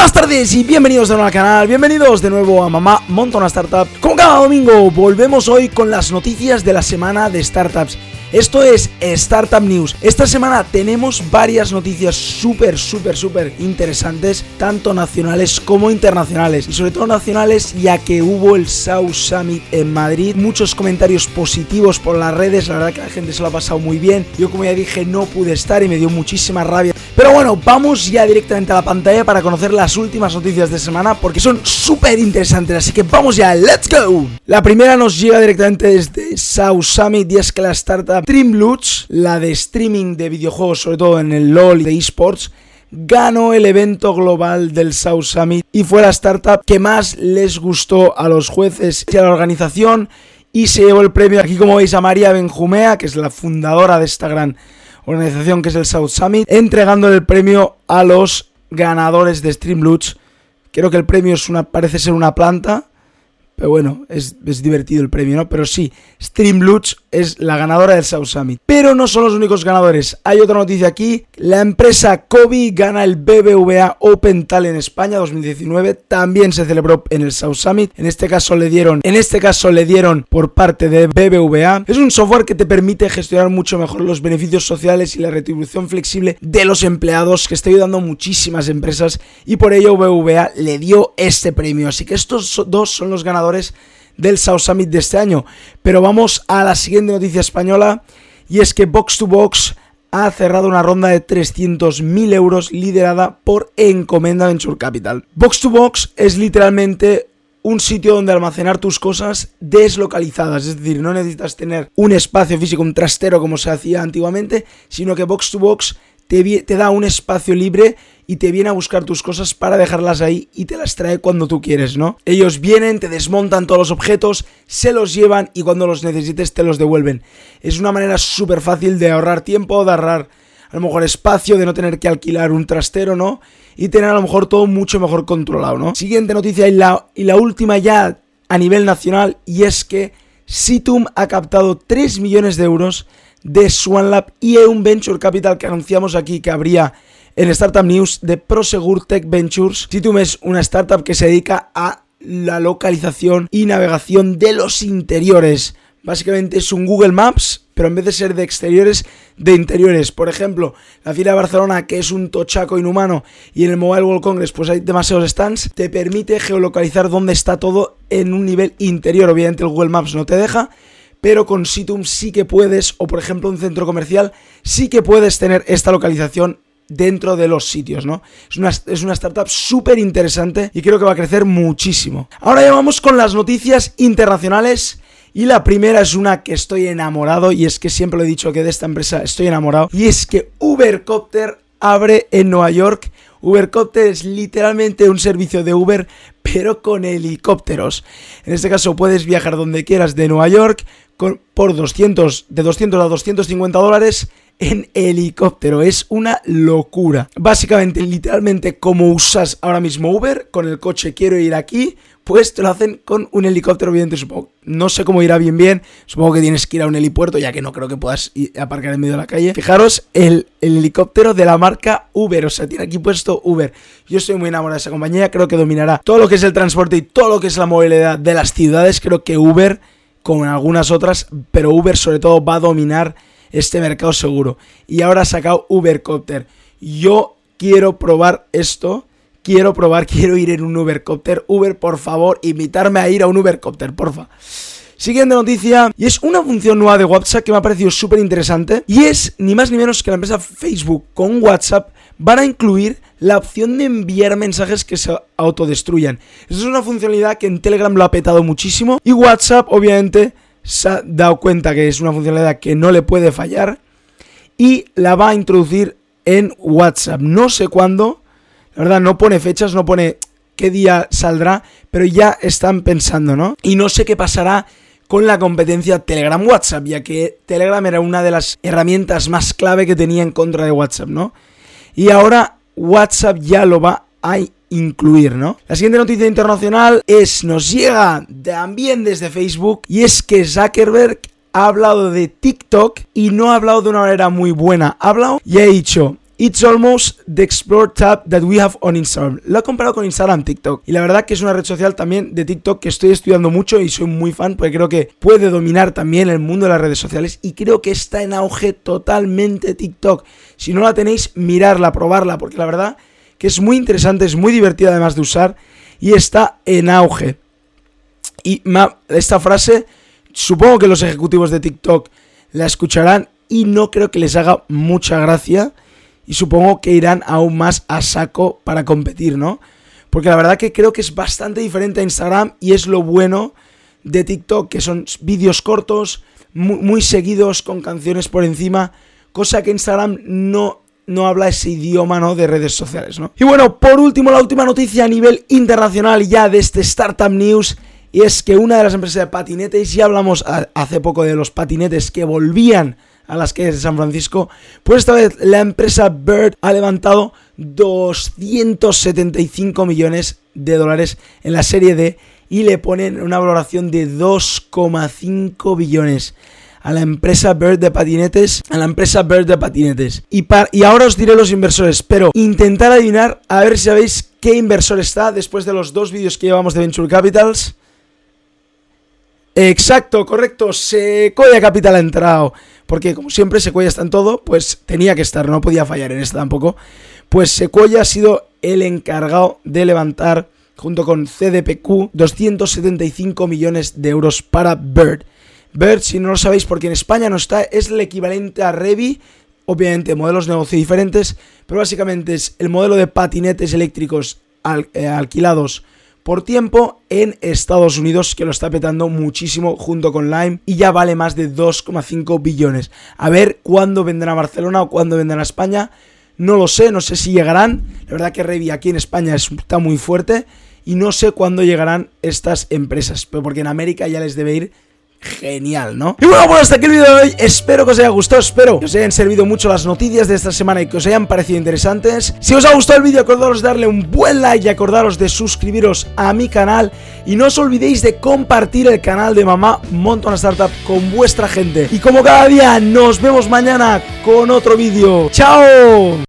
Buenas tardes y bienvenidos de nuevo al canal, bienvenidos de nuevo a Mamá Monta una Startup. Como cada domingo, volvemos hoy con las noticias de la semana de startups. Esto es Startup News. Esta semana tenemos varias noticias súper, súper, súper interesantes, tanto nacionales como internacionales. Y sobre todo nacionales, ya que hubo el South Summit en Madrid. Muchos comentarios positivos por las redes, la verdad que la gente se lo ha pasado muy bien. Yo como ya dije no pude estar y me dio muchísima rabia. Pero bueno, vamos ya directamente a la pantalla para conocer las últimas noticias de semana porque son súper interesantes. Así que vamos ya, let's go. La primera nos llega directamente desde Summit y es que la startup Streamloots, la de streaming de videojuegos, sobre todo en el LoL y de esports, ganó el evento global del South Summit y fue la startup que más les gustó a los jueces y a la organización y se llevó el premio aquí como veis a María Benjumea, que es la fundadora de esta gran organización que es el South Summit, entregando el premio a los ganadores de Streamloots. Creo que el premio es una, parece ser una planta, pero bueno, es, divertido el premio, ¿no? Pero sí, Streamloots es la ganadora del South Summit. Pero no son los únicos ganadores. Hay otra noticia aquí. La empresa Kobe gana el BBVA Open Talent España 2019. También se celebró en el South Summit. En este caso le dieron, en este caso le dieron por parte de BBVA. Es un software que te permite gestionar mucho mejor los beneficios sociales y la retribución flexible de los empleados que está ayudando a muchísimas empresas y por ello BBVA le dio este premio. Así que estos dos son los ganadores del South Summit de este año. Pero vamos a la siguiente noticia española y es que Box 2 Box ha cerrado una ronda de 300.000 euros liderada por Encomenda Venture Capital. Box 2 Box es literalmente un sitio donde almacenar tus cosas deslocalizadas, es decir, no necesitas tener un espacio físico, un trastero como se hacía antiguamente, sino que Box 2 Box te, da un espacio libre y te viene a buscar tus cosas para dejarlas ahí y te las trae cuando tú quieres, ¿no? Ellos vienen, te desmontan todos los objetos, se los llevan y cuando los necesites te los devuelven. Es una manera súper fácil de ahorrar tiempo, de ahorrar a lo mejor espacio, de no tener que alquilar un trastero, ¿no? Y tener a lo mejor todo mucho mejor controlado, ¿no? Siguiente noticia y la, y la última ya a nivel nacional y es que Situm ha captado 3 millones de euros de SwanLab y un Venture Capital que anunciamos aquí que habría en Startup News de Prosegur Tech Ventures. Situm es una startup que se dedica a la localización y navegación de los interiores. Básicamente es un Google Maps, pero en vez de ser de exteriores, de interiores. Por ejemplo, la fila de Barcelona, que es un tochaco inhumano, y en el Mobile World Congress pues hay demasiados stands, te permite geolocalizar dónde está todo en un nivel interior. Obviamente el Google Maps no te deja, pero con Situm sí que puedes, o por ejemplo un centro comercial, sí que puedes tener esta localización dentro de los sitios, ¿no? Es una, es una startup súper interesante y creo que va a crecer muchísimo. Ahora ya vamos con las noticias internacionales. Y la primera es una que estoy enamorado y es que siempre lo he dicho que de esta empresa estoy enamorado y es que Ubercopter abre en Nueva York. Ubercopter es literalmente un servicio de Uber, pero con helicópteros. En este caso puedes viajar donde quieras de Nueva York por 200, de 200 a 250 dólares en helicóptero. Es una locura. Básicamente, literalmente, como usas ahora mismo Uber, con el coche quiero ir aquí, pues te lo hacen con un helicóptero, evidente, supongo. No sé cómo irá bien bien, supongo que tienes que ir a un helipuerto, ya que no creo que puedas aparcar en medio de la calle. Fijaros, el helicóptero de la marca Uber, o sea, tiene aquí puesto Uber. Yo estoy muy enamorado de esa compañía, creo que dominará todo lo que es el transporte y todo lo que es la movilidad de las ciudades. Creo que Uber, con algunas otras, pero Uber sobre todo va a dominar este mercado seguro. Y ahora ha sacado Ubercopter. Yo quiero probar esto. Quiero probar, quiero ir en un Ubercopter. Uber, por favor, invitarme a ir a un Ubercopter, porfa. Siguiente noticia, y es una función nueva de WhatsApp que me ha parecido súper interesante, y es ni más ni menos que la empresa Facebook con WhatsApp van a incluir la opción de enviar mensajes que se autodestruyan. Esa es una funcionalidad que en Telegram lo ha petado muchísimo, y WhatsApp obviamente se ha dado cuenta que es una funcionalidad que no le puede fallar y la va a introducir en WhatsApp. No sé cuándo, la verdad no pone fechas, no pone qué día saldrá, pero ya están pensando, ¿no? Y no sé qué pasará con la competencia Telegram WhatsApp, ya que Telegram era una de las herramientas más clave que tenía en contra de WhatsApp, ¿no? Y ahora WhatsApp ya lo va a incluir, ¿no? La siguiente noticia internacional es, nos llega también desde Facebook y es que Zuckerberg ha hablado de TikTok y no ha hablado de una manera muy buena. Ha hablado y ha dicho, It's almost the Explore tab that we have on Instagram. Lo he comparado con Instagram, TikTok. Y la verdad que es una red social también de TikTok que estoy estudiando mucho y soy muy fan porque creo que puede dominar también el mundo de las redes sociales y creo que está en auge totalmente TikTok. Si no la tenéis, mirarla, probarla, porque la verdad que es muy interesante, es muy divertida además de usar y está en auge. Y esta frase, supongo que los ejecutivos de TikTok la escucharán y no creo que les haga mucha gracia y supongo que irán aún más a saco para competir, ¿no? Porque la verdad que creo que es bastante diferente a Instagram y es lo bueno de TikTok, que son vídeos cortos, muy, seguidos con canciones por encima, cosa que Instagram no, no habla ese idioma, ¿no? De redes sociales, ¿no? Y bueno, por último, la última noticia a nivel internacional ya de este Startup News, y es que una de las empresas de patinetes, ya hablamos hace poco de los patinetes que volvían a las calles de San Francisco, pues esta vez la empresa Bird ha levantado 275 millones de dólares en la serie D y le ponen una valoración de 2,5 billones a la empresa Bird de patinetes, a la empresa Bird de patinetes. Y, y ahora os diré los inversores, pero intentar adivinar a ver si sabéis qué inversor está después de los dos vídeos que llevamos de Venture Capitals. Exacto, correcto, Sequoia Capital ha entrado. Porque como siempre Sequoia está en todo, pues tenía que estar, no podía fallar en esta tampoco. Pues Sequoia ha sido el encargado de levantar, junto con CDPQ, 275 millones de euros para Bird. Bird, si no lo sabéis, porque en España no está, es el equivalente a Revi, obviamente modelos de negocio diferentes, pero básicamente es el modelo de patinetes eléctricos eh, alquilados por tiempo en Estados Unidos, que lo está petando muchísimo junto con Lime y ya vale más de 2,5 billones. A ver cuándo vendrán a Barcelona o cuándo vendrán a España. No lo sé, no sé si llegarán. La verdad que Revi aquí en España está muy fuerte y no sé cuándo llegarán estas empresas, pero porque en América ya les debe ir genial, ¿no? Y bueno, pues hasta aquí el vídeo de hoy. Espero que os haya gustado, espero que os hayan servido mucho las noticias de esta semana y que os hayan parecido interesantes. Si os ha gustado el vídeo, acordaros de darle un buen like y acordaros de suscribiros a mi canal. Y no os olvidéis de compartir el canal de Mamá Montona Startup con vuestra gente. Y como cada día, nos vemos mañana con otro vídeo. ¡Chao!